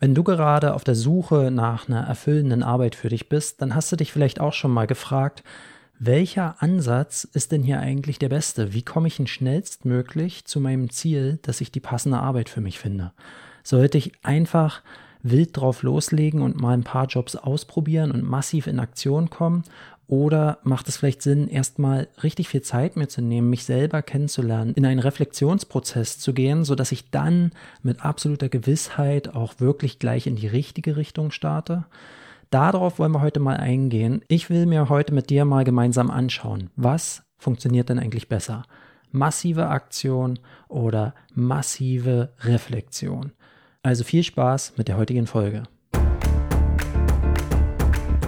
Wenn du gerade auf der Suche nach einer erfüllenden Arbeit für dich bist, dann hast du dich vielleicht auch schon mal gefragt, welcher Ansatz ist denn hier eigentlich der beste? Wie komme ich denn schnellstmöglich zu meinem Ziel, dass ich die passende Arbeit für mich finde? Sollte ich einfach wild drauf loslegen und mal ein paar Jobs ausprobieren und massiv in Aktion kommen? Oder macht es vielleicht Sinn, erstmal richtig viel Zeit mir zu nehmen, mich selber kennenzulernen, in einen Reflexionsprozess zu gehen, sodass ich dann mit absoluter Gewissheit auch wirklich gleich in die richtige Richtung starte? Darauf wollen wir heute mal eingehen. Ich will mir heute mit dir mal gemeinsam anschauen, was funktioniert denn eigentlich besser? Massive Aktion oder massive Reflexion? Also viel Spaß mit der heutigen Folge.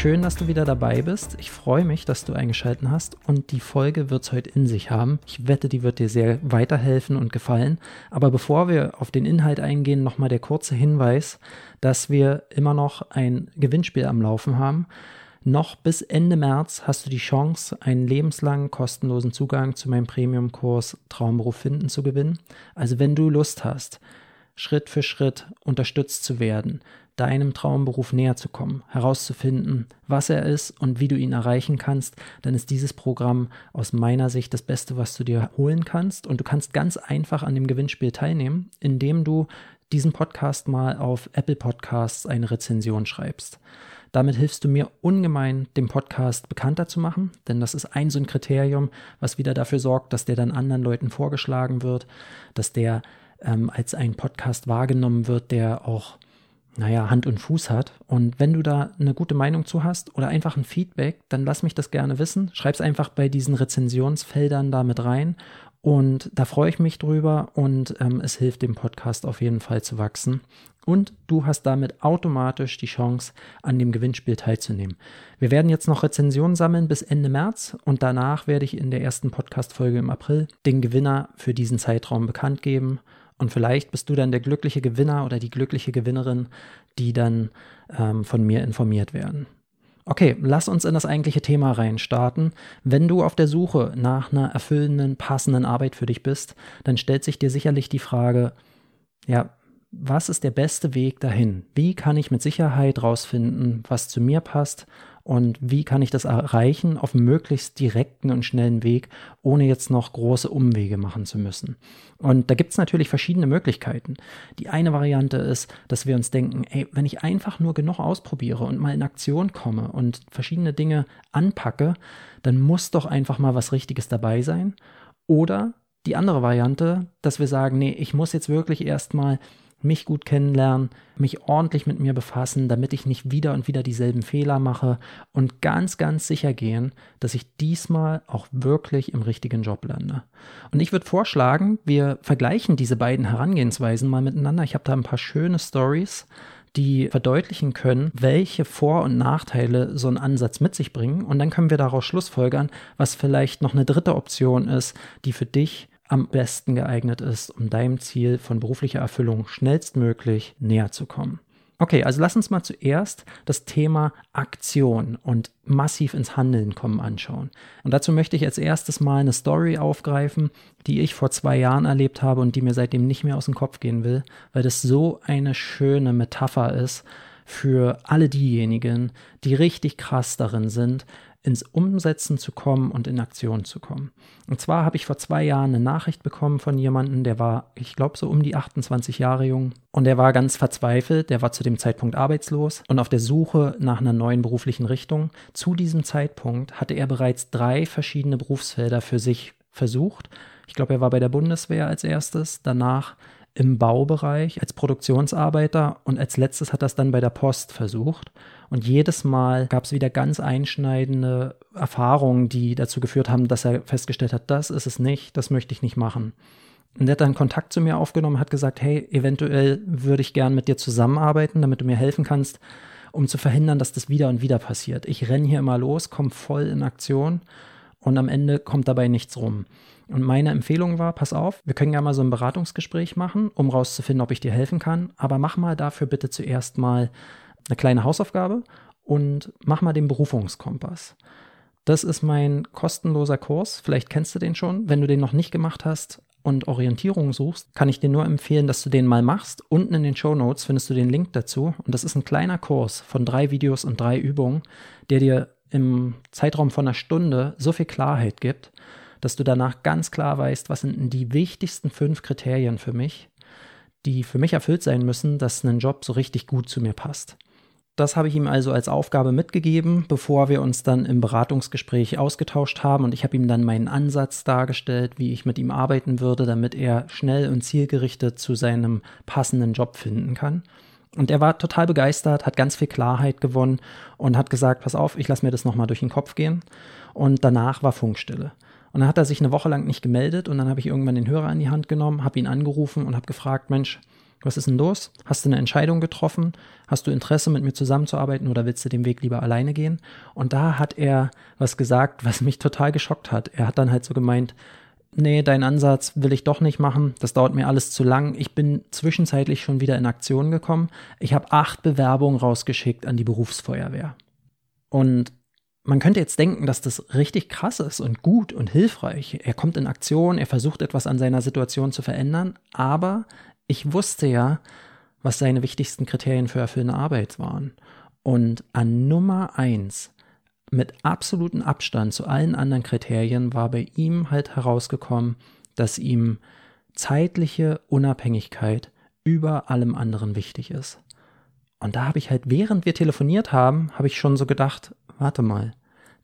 Schön, dass du wieder dabei bist. Ich freue mich, dass du eingeschaltet hast und die Folge wird es heute in sich haben. Ich wette, die wird dir sehr weiterhelfen und gefallen. Aber bevor wir auf den Inhalt eingehen, nochmal der kurze Hinweis, dass wir immer noch ein Gewinnspiel am Laufen haben. Noch bis Ende März hast du die Chance, einen lebenslangen kostenlosen Zugang zu meinem Premium-Kurs Traumberuf finden zu gewinnen. Also wenn du Lust hast, Schritt für Schritt unterstützt zu werden, deinem Traumberuf näher zu kommen, herauszufinden, was er ist und wie du ihn erreichen kannst, dann ist dieses Programm aus meiner Sicht das Beste, was du dir holen kannst. Und du kannst ganz einfach an dem Gewinnspiel teilnehmen, indem du diesen Podcast mal auf Apple Podcasts eine Rezension schreibst. Damit hilfst du mir ungemein, den Podcast bekannter zu machen, denn das ist ein so ein Kriterium, was wieder dafür sorgt, dass der dann anderen Leuten vorgeschlagen wird, dass der ähm, als ein Podcast wahrgenommen wird, der auch naja, Hand und Fuß hat. Und wenn du da eine gute Meinung zu hast oder einfach ein Feedback, dann lass mich das gerne wissen. Schreib es einfach bei diesen Rezensionsfeldern da mit rein. Und da freue ich mich drüber und ähm, es hilft dem Podcast auf jeden Fall zu wachsen. Und du hast damit automatisch die Chance, an dem Gewinnspiel teilzunehmen. Wir werden jetzt noch Rezensionen sammeln bis Ende März und danach werde ich in der ersten Podcast-Folge im April den Gewinner für diesen Zeitraum bekannt geben. Und vielleicht bist du dann der glückliche Gewinner oder die glückliche Gewinnerin, die dann ähm, von mir informiert werden. Okay, lass uns in das eigentliche Thema reinstarten. Wenn du auf der Suche nach einer erfüllenden, passenden Arbeit für dich bist, dann stellt sich dir sicherlich die Frage, ja, was ist der beste Weg dahin? Wie kann ich mit Sicherheit rausfinden, was zu mir passt und wie kann ich das erreichen auf möglichst direkten und schnellen Weg, ohne jetzt noch große Umwege machen zu müssen. Und da gibt es natürlich verschiedene Möglichkeiten. Die eine Variante ist, dass wir uns denken, ey, wenn ich einfach nur genug ausprobiere und mal in Aktion komme und verschiedene Dinge anpacke, dann muss doch einfach mal was Richtiges dabei sein. Oder die andere Variante, dass wir sagen, nee, ich muss jetzt wirklich erstmal mich gut kennenlernen, mich ordentlich mit mir befassen, damit ich nicht wieder und wieder dieselben Fehler mache und ganz, ganz sicher gehen, dass ich diesmal auch wirklich im richtigen Job lande. Und ich würde vorschlagen, wir vergleichen diese beiden Herangehensweisen mal miteinander. Ich habe da ein paar schöne Stories die verdeutlichen können, welche Vor- und Nachteile so ein Ansatz mit sich bringen. Und dann können wir daraus schlussfolgern, was vielleicht noch eine dritte Option ist, die für dich am besten geeignet ist, um deinem Ziel von beruflicher Erfüllung schnellstmöglich näher zu kommen. Okay, also lass uns mal zuerst das Thema Aktion und massiv ins Handeln kommen anschauen. Und dazu möchte ich als erstes mal eine Story aufgreifen, die ich vor zwei Jahren erlebt habe und die mir seitdem nicht mehr aus dem Kopf gehen will, weil das so eine schöne Metapher ist für alle diejenigen, die richtig krass darin sind, ins Umsetzen zu kommen und in Aktion zu kommen. Und zwar habe ich vor zwei Jahren eine Nachricht bekommen von jemandem, der war, ich glaube, so um die 28 Jahre jung und der war ganz verzweifelt, der war zu dem Zeitpunkt arbeitslos und auf der Suche nach einer neuen beruflichen Richtung. Zu diesem Zeitpunkt hatte er bereits drei verschiedene Berufsfelder für sich versucht. Ich glaube, er war bei der Bundeswehr als erstes, danach im Baubereich als Produktionsarbeiter und als letztes hat es dann bei der Post versucht. Und jedes Mal gab es wieder ganz einschneidende Erfahrungen, die dazu geführt haben, dass er festgestellt hat, das ist es nicht, das möchte ich nicht machen. Und er hat dann Kontakt zu mir aufgenommen, hat gesagt, hey, eventuell würde ich gern mit dir zusammenarbeiten, damit du mir helfen kannst um zu verhindern, dass das wieder und wieder passiert. Ich renne hier immer los, komme voll in Aktion und am Ende kommt dabei nichts rum. Und meine Empfehlung war, pass auf, wir können ja mal so ein Beratungsgespräch machen, um rauszufinden, ob ich dir helfen kann, aber mach mal dafür bitte zuerst mal eine kleine Hausaufgabe und mach mal den Berufungskompass. Das ist mein kostenloser Kurs. Vielleicht kennst du den schon. Wenn du den noch nicht gemacht hast und Orientierung suchst, kann ich dir nur empfehlen, dass du den mal machst. Unten in den Show Notes findest du den Link dazu. Und das ist ein kleiner Kurs von drei Videos und drei Übungen, der dir im Zeitraum von einer Stunde so viel Klarheit gibt, dass du danach ganz klar weißt, was sind die wichtigsten fünf Kriterien für mich, die für mich erfüllt sein müssen, dass ein Job so richtig gut zu mir passt. Das habe ich ihm also als Aufgabe mitgegeben, bevor wir uns dann im Beratungsgespräch ausgetauscht haben und ich habe ihm dann meinen Ansatz dargestellt, wie ich mit ihm arbeiten würde, damit er schnell und zielgerichtet zu seinem passenden Job finden kann. Und er war total begeistert, hat ganz viel Klarheit gewonnen und hat gesagt, pass auf, ich lasse mir das nochmal durch den Kopf gehen. Und danach war Funkstille. Und dann hat er sich eine Woche lang nicht gemeldet und dann habe ich irgendwann den Hörer in die Hand genommen, habe ihn angerufen und habe gefragt, Mensch, was ist denn los? Hast du eine Entscheidung getroffen? Hast du Interesse, mit mir zusammenzuarbeiten oder willst du den Weg lieber alleine gehen? Und da hat er was gesagt, was mich total geschockt hat. Er hat dann halt so gemeint, nee, deinen Ansatz will ich doch nicht machen, das dauert mir alles zu lang. Ich bin zwischenzeitlich schon wieder in Aktion gekommen. Ich habe acht Bewerbungen rausgeschickt an die Berufsfeuerwehr. Und man könnte jetzt denken, dass das richtig krass ist und gut und hilfreich. Er kommt in Aktion, er versucht etwas an seiner Situation zu verändern, aber ich wusste ja, was seine wichtigsten Kriterien für erfüllende Arbeit waren. Und an Nummer eins mit absolutem Abstand zu allen anderen Kriterien war bei ihm halt herausgekommen, dass ihm zeitliche Unabhängigkeit über allem anderen wichtig ist. Und da habe ich halt, während wir telefoniert haben, habe ich schon so gedacht, warte mal,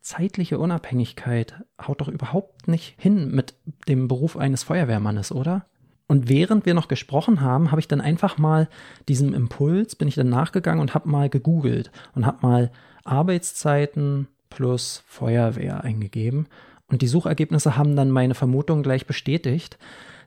zeitliche Unabhängigkeit haut doch überhaupt nicht hin mit dem Beruf eines Feuerwehrmannes, oder? Und während wir noch gesprochen haben, habe ich dann einfach mal diesem Impuls, bin ich dann nachgegangen und habe mal gegoogelt und habe mal Arbeitszeiten plus Feuerwehr eingegeben. Und die Suchergebnisse haben dann meine Vermutung gleich bestätigt.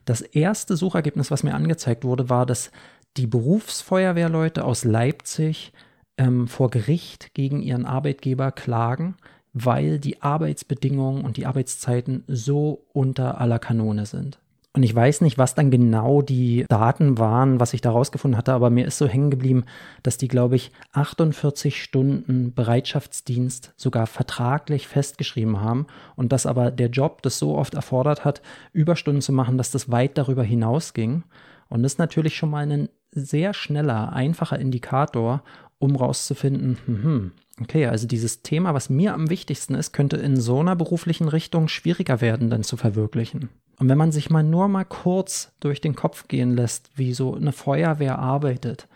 Das erste Suchergebnis, was mir angezeigt wurde, war, dass die Berufsfeuerwehrleute aus Leipzig ähm, vor Gericht gegen ihren Arbeitgeber klagen, weil die Arbeitsbedingungen und die Arbeitszeiten so unter aller Kanone sind. Und ich weiß nicht, was dann genau die Daten waren, was ich da rausgefunden hatte, aber mir ist so hängen geblieben, dass die, glaube ich, 48 Stunden Bereitschaftsdienst sogar vertraglich festgeschrieben haben und dass aber der Job das so oft erfordert hat, Überstunden zu machen, dass das weit darüber hinausging. Und das ist natürlich schon mal ein sehr schneller, einfacher Indikator, um rauszufinden, hm, okay, also dieses Thema, was mir am wichtigsten ist, könnte in so einer beruflichen Richtung schwieriger werden, dann zu verwirklichen. Und wenn man sich mal nur mal kurz durch den Kopf gehen lässt, wie so eine Feuerwehr arbeitet,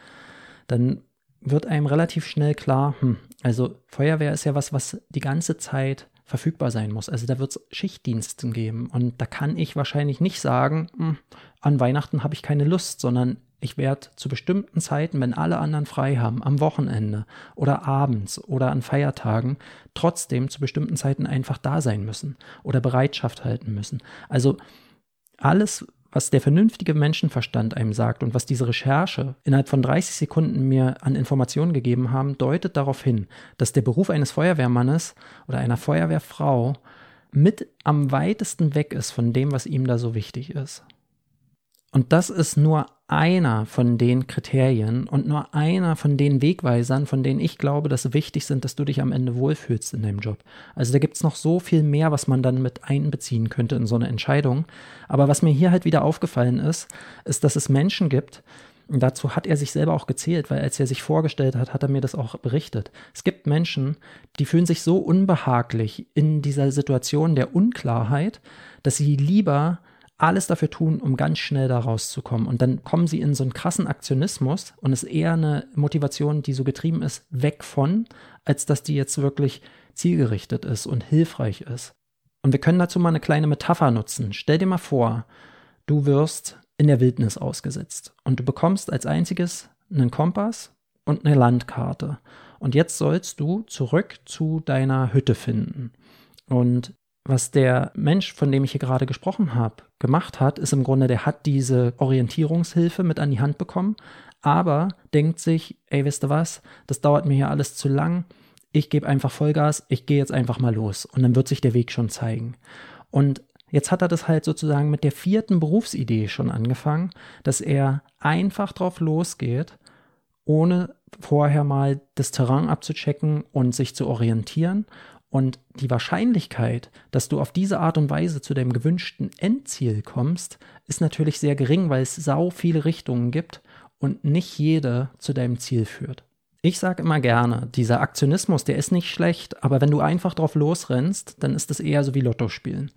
dann wird einem relativ schnell klar, hm, also Feuerwehr ist ja was, was die ganze Zeit verfügbar sein muss. Also da wird es Schichtdiensten geben. Und da kann ich wahrscheinlich nicht sagen, hm, an Weihnachten habe ich keine Lust, sondern ich werde zu bestimmten Zeiten, wenn alle anderen frei haben, am Wochenende oder abends oder an Feiertagen, trotzdem zu bestimmten Zeiten einfach da sein müssen oder Bereitschaft halten müssen. Also alles, was der vernünftige Menschenverstand einem sagt und was diese Recherche innerhalb von 30 Sekunden mir an Informationen gegeben haben, deutet darauf hin, dass der Beruf eines Feuerwehrmannes oder einer Feuerwehrfrau mit am weitesten weg ist von dem, was ihm da so wichtig ist. Und das ist nur einer von den Kriterien und nur einer von den Wegweisern, von denen ich glaube, dass sie wichtig sind, dass du dich am Ende wohlfühlst in deinem Job. Also da gibt es noch so viel mehr, was man dann mit einbeziehen könnte in so eine Entscheidung. Aber was mir hier halt wieder aufgefallen ist, ist, dass es Menschen gibt, und dazu hat er sich selber auch gezählt, weil als er sich vorgestellt hat, hat er mir das auch berichtet. Es gibt Menschen, die fühlen sich so unbehaglich in dieser Situation der Unklarheit, dass sie lieber alles dafür tun, um ganz schnell da rauszukommen. Und dann kommen sie in so einen krassen Aktionismus und es ist eher eine Motivation, die so getrieben ist, weg von, als dass die jetzt wirklich zielgerichtet ist und hilfreich ist. Und wir können dazu mal eine kleine Metapher nutzen. Stell dir mal vor, du wirst in der Wildnis ausgesetzt und du bekommst als einziges einen Kompass und eine Landkarte. Und jetzt sollst du zurück zu deiner Hütte finden. Und was der Mensch, von dem ich hier gerade gesprochen habe, gemacht hat, ist im Grunde, der hat diese Orientierungshilfe mit an die Hand bekommen, aber denkt sich, ey, wisst ihr was, das dauert mir hier alles zu lang, ich gebe einfach Vollgas, ich gehe jetzt einfach mal los und dann wird sich der Weg schon zeigen. Und jetzt hat er das halt sozusagen mit der vierten Berufsidee schon angefangen, dass er einfach drauf losgeht, ohne vorher mal das Terrain abzuchecken und sich zu orientieren. Und die Wahrscheinlichkeit, dass du auf diese Art und Weise zu deinem gewünschten Endziel kommst, ist natürlich sehr gering, weil es sau viele Richtungen gibt und nicht jede zu deinem Ziel führt. Ich sage immer gerne, dieser Aktionismus, der ist nicht schlecht, aber wenn du einfach drauf losrennst, dann ist es eher so wie Lotto spielen.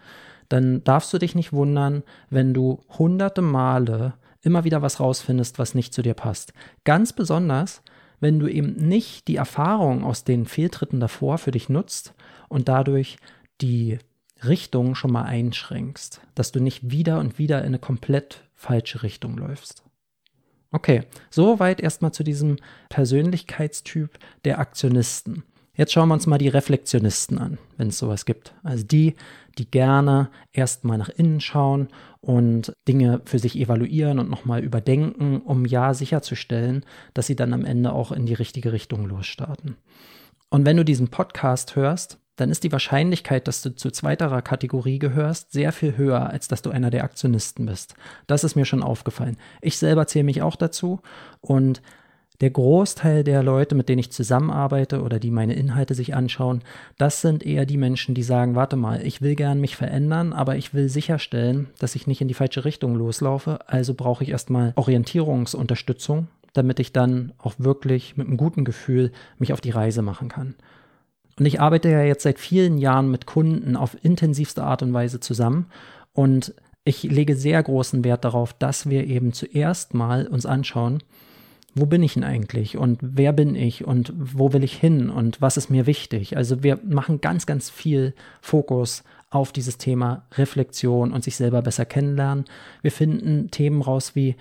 Dann darfst du dich nicht wundern, wenn du hunderte Male immer wieder was rausfindest, was nicht zu dir passt. Ganz besonders, wenn du eben nicht die Erfahrung aus den Fehltritten davor für dich nutzt und dadurch die Richtung schon mal einschränkst, dass du nicht wieder und wieder in eine komplett falsche Richtung läufst. Okay, soweit erstmal zu diesem Persönlichkeitstyp der Aktionisten. Jetzt schauen wir uns mal die Reflexionisten an, wenn es sowas gibt. Also die, die gerne erstmal nach innen schauen und Dinge für sich evaluieren und nochmal überdenken, um ja sicherzustellen, dass sie dann am Ende auch in die richtige Richtung losstarten. Und wenn du diesen Podcast hörst, dann ist die Wahrscheinlichkeit, dass du zu zweiterer Kategorie gehörst, sehr viel höher, als dass du einer der Aktionisten bist. Das ist mir schon aufgefallen. Ich selber zähle mich auch dazu und der Großteil der Leute, mit denen ich zusammenarbeite oder die meine Inhalte sich anschauen, das sind eher die Menschen, die sagen, warte mal, ich will gern mich verändern, aber ich will sicherstellen, dass ich nicht in die falsche Richtung loslaufe, also brauche ich erstmal Orientierungsunterstützung, damit ich dann auch wirklich mit einem guten Gefühl mich auf die Reise machen kann. Und ich arbeite ja jetzt seit vielen Jahren mit Kunden auf intensivste Art und Weise zusammen und ich lege sehr großen Wert darauf, dass wir eben zuerst mal uns anschauen, wo bin ich denn eigentlich und wer bin ich und wo will ich hin und was ist mir wichtig. Also wir machen ganz, ganz viel Fokus auf dieses Thema Reflexion und sich selber besser kennenlernen. Wir finden Themen raus wie,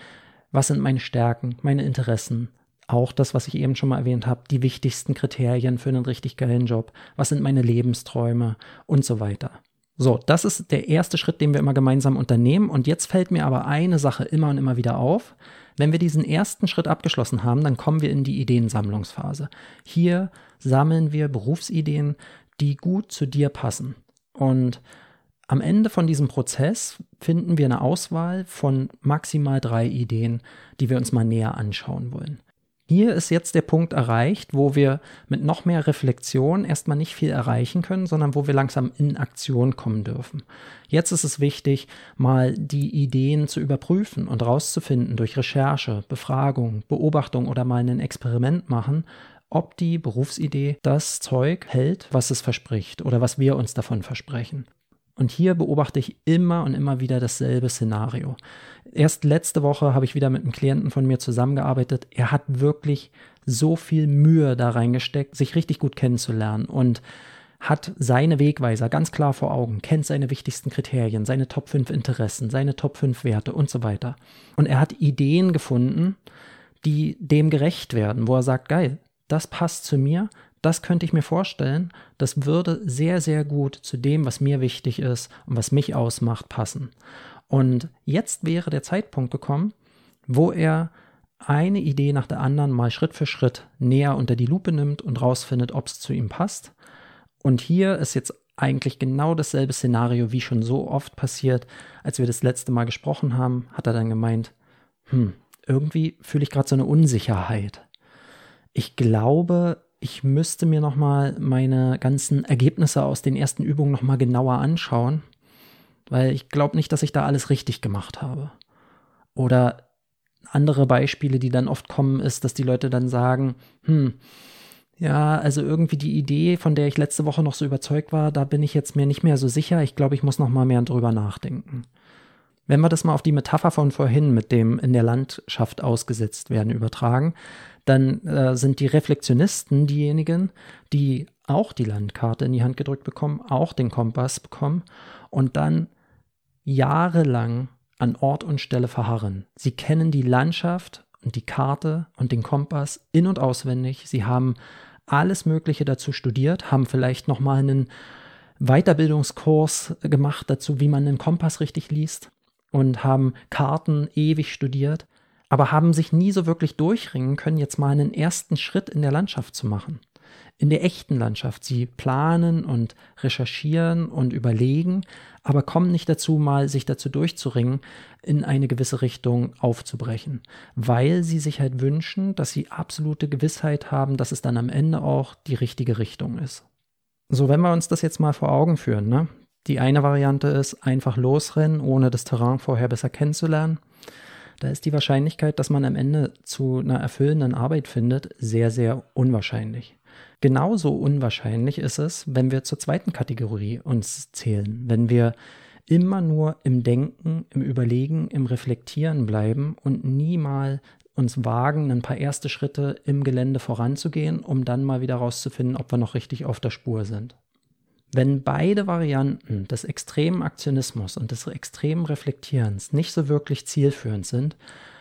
was sind meine Stärken, meine Interessen, auch das, was ich eben schon mal erwähnt habe, die wichtigsten Kriterien für einen richtig geilen Job, was sind meine Lebensträume und so weiter. So, das ist der erste Schritt, den wir immer gemeinsam unternehmen. Und jetzt fällt mir aber eine Sache immer und immer wieder auf. Wenn wir diesen ersten Schritt abgeschlossen haben, dann kommen wir in die Ideensammlungsphase. Hier sammeln wir Berufsideen, die gut zu dir passen. Und am Ende von diesem Prozess finden wir eine Auswahl von maximal drei Ideen, die wir uns mal näher anschauen wollen. Hier ist jetzt der Punkt erreicht, wo wir mit noch mehr Reflexion erstmal nicht viel erreichen können, sondern wo wir langsam in Aktion kommen dürfen. Jetzt ist es wichtig, mal die Ideen zu überprüfen und rauszufinden durch Recherche, Befragung, Beobachtung oder mal ein Experiment machen, ob die Berufsidee das Zeug hält, was es verspricht oder was wir uns davon versprechen. Und hier beobachte ich immer und immer wieder dasselbe Szenario. Erst letzte Woche habe ich wieder mit einem Klienten von mir zusammengearbeitet. Er hat wirklich so viel Mühe da reingesteckt, sich richtig gut kennenzulernen und hat seine Wegweiser ganz klar vor Augen, kennt seine wichtigsten Kriterien, seine Top 5 Interessen, seine Top 5 Werte und so weiter. Und er hat Ideen gefunden, die dem gerecht werden, wo er sagt, geil, das passt zu mir, das könnte ich mir vorstellen, das würde sehr, sehr gut zu dem, was mir wichtig ist und was mich ausmacht, passen. Und jetzt wäre der Zeitpunkt gekommen, wo er eine Idee nach der anderen mal Schritt für Schritt näher unter die Lupe nimmt und rausfindet, ob es zu ihm passt. Und hier ist jetzt eigentlich genau dasselbe Szenario, wie schon so oft passiert. Als wir das letzte Mal gesprochen haben, hat er dann gemeint, hm, irgendwie fühle ich gerade so eine Unsicherheit. Ich glaube, ich müsste mir nochmal meine ganzen Ergebnisse aus den ersten Übungen nochmal genauer anschauen, weil ich glaube nicht, dass ich da alles richtig gemacht habe. Oder andere Beispiele, die dann oft kommen, ist, dass die Leute dann sagen, hm, ja, also irgendwie die Idee, von der ich letzte Woche noch so überzeugt war, da bin ich jetzt mir nicht mehr so sicher. Ich glaube, ich muss noch mal mehr drüber nachdenken. Wenn wir das mal auf die Metapher von vorhin mit dem in der Landschaft ausgesetzt werden übertragen, dann äh, sind die Reflexionisten diejenigen, die auch die Landkarte in die Hand gedrückt bekommen, auch den Kompass bekommen und dann jahrelang an Ort und Stelle verharren. Sie kennen die Landschaft und die Karte und den Kompass in und auswendig. Sie haben alles Mögliche dazu studiert, haben vielleicht noch mal einen Weiterbildungskurs gemacht dazu, wie man einen Kompass richtig liest und haben Karten ewig studiert aber haben sich nie so wirklich durchringen können, jetzt mal einen ersten Schritt in der Landschaft zu machen. In der echten Landschaft. Sie planen und recherchieren und überlegen, aber kommen nicht dazu, mal sich dazu durchzuringen, in eine gewisse Richtung aufzubrechen, weil sie sich halt wünschen, dass sie absolute Gewissheit haben, dass es dann am Ende auch die richtige Richtung ist. So, wenn wir uns das jetzt mal vor Augen führen, ne? Die eine Variante ist einfach losrennen, ohne das Terrain vorher besser kennenzulernen. Da ist die Wahrscheinlichkeit, dass man am Ende zu einer erfüllenden Arbeit findet, sehr, sehr unwahrscheinlich. Genauso unwahrscheinlich ist es, wenn wir zur zweiten Kategorie uns zählen, wenn wir immer nur im Denken, im Überlegen, im Reflektieren bleiben und nie mal uns wagen, ein paar erste Schritte im Gelände voranzugehen, um dann mal wieder rauszufinden, ob wir noch richtig auf der Spur sind. Wenn beide Varianten des extremen Aktionismus und des extremen Reflektierens nicht so wirklich zielführend sind,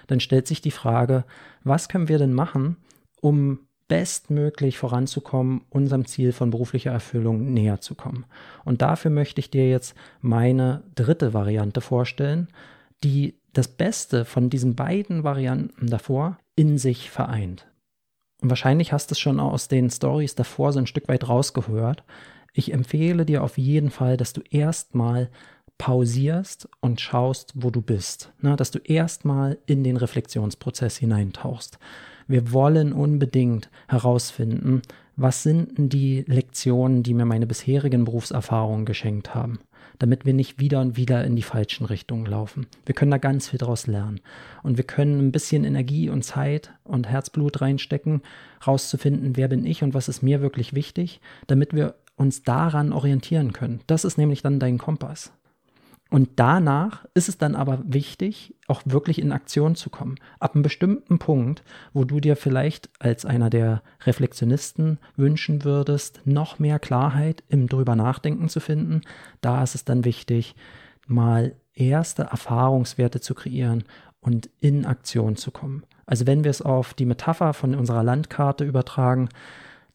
dann stellt sich die Frage, was können wir denn machen, um bestmöglich voranzukommen, unserem Ziel von beruflicher Erfüllung näher zu kommen. Und dafür möchte ich dir jetzt meine dritte Variante vorstellen, die das Beste von diesen beiden Varianten davor in sich vereint. Und wahrscheinlich hast du es schon aus den Stories davor so ein Stück weit rausgehört. Ich empfehle dir auf jeden Fall, dass du erstmal pausierst und schaust, wo du bist. Na, dass du erstmal in den Reflexionsprozess hineintauchst. Wir wollen unbedingt herausfinden, was sind denn die Lektionen, die mir meine bisherigen Berufserfahrungen geschenkt haben, damit wir nicht wieder und wieder in die falschen Richtungen laufen. Wir können da ganz viel draus lernen. Und wir können ein bisschen Energie und Zeit und Herzblut reinstecken, rauszufinden, wer bin ich und was ist mir wirklich wichtig, damit wir uns daran orientieren können. Das ist nämlich dann dein Kompass. Und danach ist es dann aber wichtig, auch wirklich in Aktion zu kommen. Ab einem bestimmten Punkt, wo du dir vielleicht als einer der Reflexionisten wünschen würdest, noch mehr Klarheit im drüber nachdenken zu finden, da ist es dann wichtig, mal erste Erfahrungswerte zu kreieren und in Aktion zu kommen. Also wenn wir es auf die Metapher von unserer Landkarte übertragen,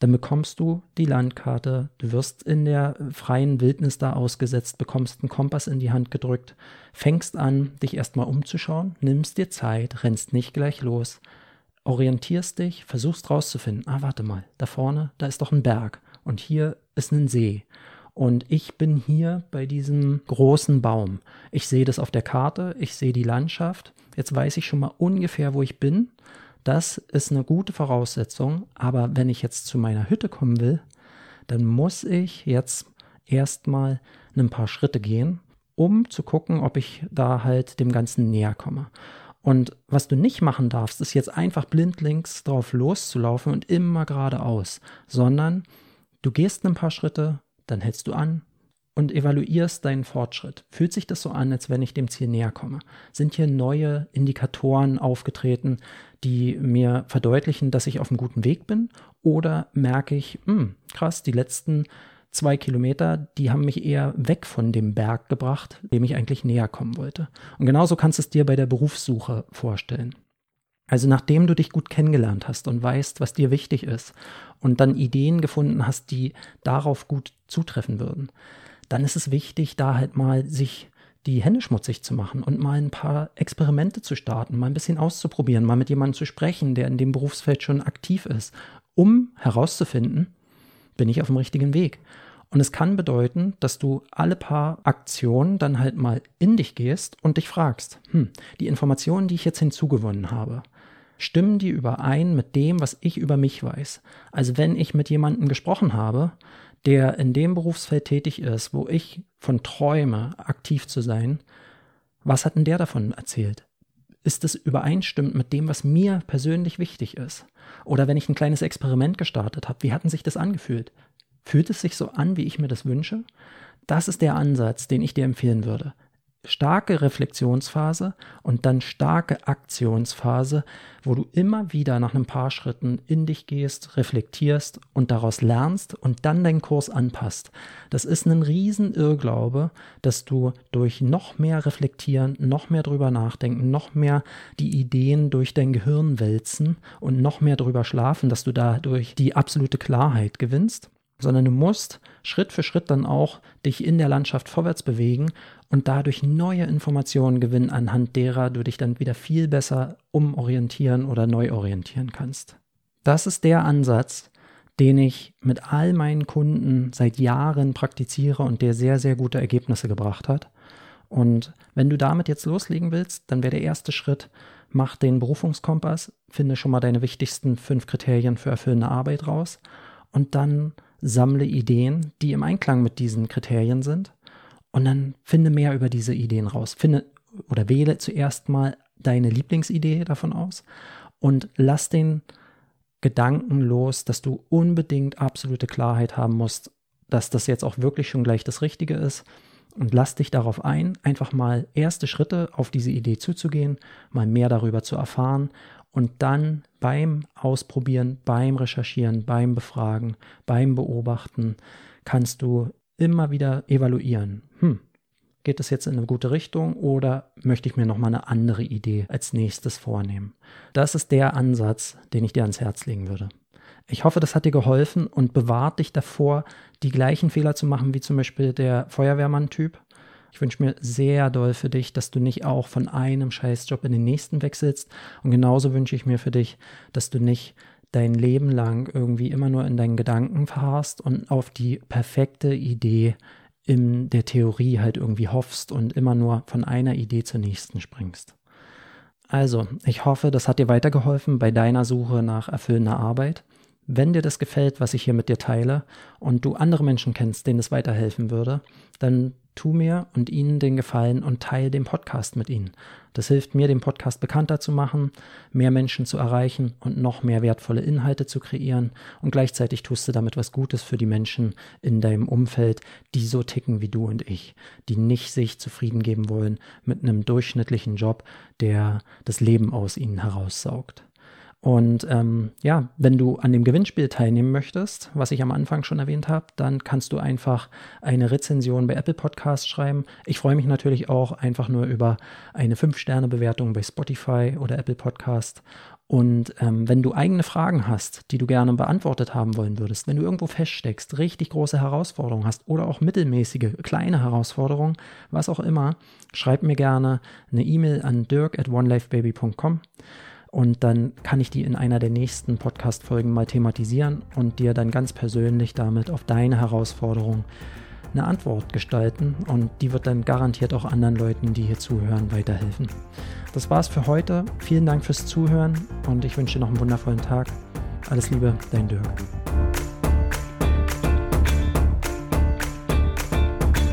dann bekommst du die Landkarte, du wirst in der freien Wildnis da ausgesetzt, bekommst einen Kompass in die Hand gedrückt, fängst an, dich erstmal umzuschauen, nimmst dir Zeit, rennst nicht gleich los, orientierst dich, versuchst rauszufinden, ah, warte mal, da vorne, da ist doch ein Berg und hier ist ein See. Und ich bin hier bei diesem großen Baum. Ich sehe das auf der Karte, ich sehe die Landschaft. Jetzt weiß ich schon mal ungefähr, wo ich bin. Das ist eine gute Voraussetzung, aber wenn ich jetzt zu meiner Hütte kommen will, dann muss ich jetzt erstmal ein paar Schritte gehen, um zu gucken, ob ich da halt dem Ganzen näher komme. Und was du nicht machen darfst, ist jetzt einfach blindlings drauf loszulaufen und immer geradeaus, sondern du gehst ein paar Schritte, dann hältst du an, und evaluierst deinen Fortschritt. Fühlt sich das so an, als wenn ich dem Ziel näher komme? Sind hier neue Indikatoren aufgetreten, die mir verdeutlichen, dass ich auf einem guten Weg bin? Oder merke ich, mh, hm, krass, die letzten zwei Kilometer, die haben mich eher weg von dem Berg gebracht, dem ich eigentlich näher kommen wollte. Und genauso kannst du es dir bei der Berufssuche vorstellen. Also nachdem du dich gut kennengelernt hast und weißt, was dir wichtig ist und dann Ideen gefunden hast, die darauf gut zutreffen würden, dann ist es wichtig, da halt mal sich die Hände schmutzig zu machen und mal ein paar Experimente zu starten, mal ein bisschen auszuprobieren, mal mit jemandem zu sprechen, der in dem Berufsfeld schon aktiv ist, um herauszufinden, bin ich auf dem richtigen Weg. Und es kann bedeuten, dass du alle paar Aktionen dann halt mal in dich gehst und dich fragst, hm, die Informationen, die ich jetzt hinzugewonnen habe, stimmen die überein mit dem, was ich über mich weiß? Also wenn ich mit jemandem gesprochen habe, der in dem Berufsfeld tätig ist, wo ich von träume, aktiv zu sein, was hat denn der davon erzählt? Ist es übereinstimmend mit dem, was mir persönlich wichtig ist? Oder wenn ich ein kleines Experiment gestartet habe, wie hatten sich das angefühlt? Fühlt es sich so an, wie ich mir das wünsche? Das ist der Ansatz, den ich dir empfehlen würde starke Reflexionsphase und dann starke Aktionsphase, wo du immer wieder nach ein paar Schritten in dich gehst, reflektierst und daraus lernst und dann deinen Kurs anpasst. Das ist ein Riesenirrglaube, dass du durch noch mehr Reflektieren, noch mehr drüber nachdenken, noch mehr die Ideen durch dein Gehirn wälzen und noch mehr drüber schlafen, dass du dadurch die absolute Klarheit gewinnst sondern du musst Schritt für Schritt dann auch dich in der Landschaft vorwärts bewegen und dadurch neue Informationen gewinnen, anhand derer du dich dann wieder viel besser umorientieren oder neu orientieren kannst. Das ist der Ansatz, den ich mit all meinen Kunden seit Jahren praktiziere und der sehr, sehr gute Ergebnisse gebracht hat. Und wenn du damit jetzt loslegen willst, dann wäre der erste Schritt, mach den Berufungskompass, finde schon mal deine wichtigsten fünf Kriterien für erfüllende Arbeit raus und dann sammle Ideen, die im Einklang mit diesen Kriterien sind und dann finde mehr über diese Ideen raus. Finde oder wähle zuerst mal deine Lieblingsidee davon aus und lass den Gedanken los, dass du unbedingt absolute Klarheit haben musst, dass das jetzt auch wirklich schon gleich das Richtige ist. Und lass dich darauf ein, einfach mal erste Schritte auf diese Idee zuzugehen, mal mehr darüber zu erfahren und dann beim Ausprobieren, beim Recherchieren, beim Befragen, beim Beobachten kannst du immer wieder evaluieren. Hm, geht es jetzt in eine gute Richtung oder möchte ich mir noch mal eine andere Idee als nächstes vornehmen? Das ist der Ansatz, den ich dir ans Herz legen würde. Ich hoffe, das hat dir geholfen und bewahrt dich davor, die gleichen Fehler zu machen wie zum Beispiel der Feuerwehrmann-Typ. Ich wünsche mir sehr doll für dich, dass du nicht auch von einem Scheißjob in den nächsten wechselst. Und genauso wünsche ich mir für dich, dass du nicht dein Leben lang irgendwie immer nur in deinen Gedanken verharrst und auf die perfekte Idee in der Theorie halt irgendwie hoffst und immer nur von einer Idee zur nächsten springst. Also, ich hoffe, das hat dir weitergeholfen bei deiner Suche nach erfüllender Arbeit. Wenn dir das gefällt, was ich hier mit dir teile und du andere Menschen kennst, denen es weiterhelfen würde, dann tu mir und ihnen den Gefallen und teile den Podcast mit ihnen. Das hilft mir, den Podcast bekannter zu machen, mehr Menschen zu erreichen und noch mehr wertvolle Inhalte zu kreieren. Und gleichzeitig tust du damit was Gutes für die Menschen in deinem Umfeld, die so ticken wie du und ich, die nicht sich zufrieden geben wollen mit einem durchschnittlichen Job, der das Leben aus ihnen heraussaugt. Und ähm, ja, wenn du an dem Gewinnspiel teilnehmen möchtest, was ich am Anfang schon erwähnt habe, dann kannst du einfach eine Rezension bei Apple Podcasts schreiben. Ich freue mich natürlich auch einfach nur über eine 5-Sterne-Bewertung bei Spotify oder Apple Podcast. Und ähm, wenn du eigene Fragen hast, die du gerne beantwortet haben wollen würdest, wenn du irgendwo feststeckst, richtig große Herausforderungen hast oder auch mittelmäßige, kleine Herausforderungen, was auch immer, schreib mir gerne eine E-Mail an dirk at onelifebaby.com. Und dann kann ich die in einer der nächsten Podcast-Folgen mal thematisieren und dir dann ganz persönlich damit auf deine Herausforderung eine Antwort gestalten. Und die wird dann garantiert auch anderen Leuten, die hier zuhören, weiterhelfen. Das war's für heute. Vielen Dank fürs Zuhören und ich wünsche dir noch einen wundervollen Tag. Alles Liebe, dein Dirk.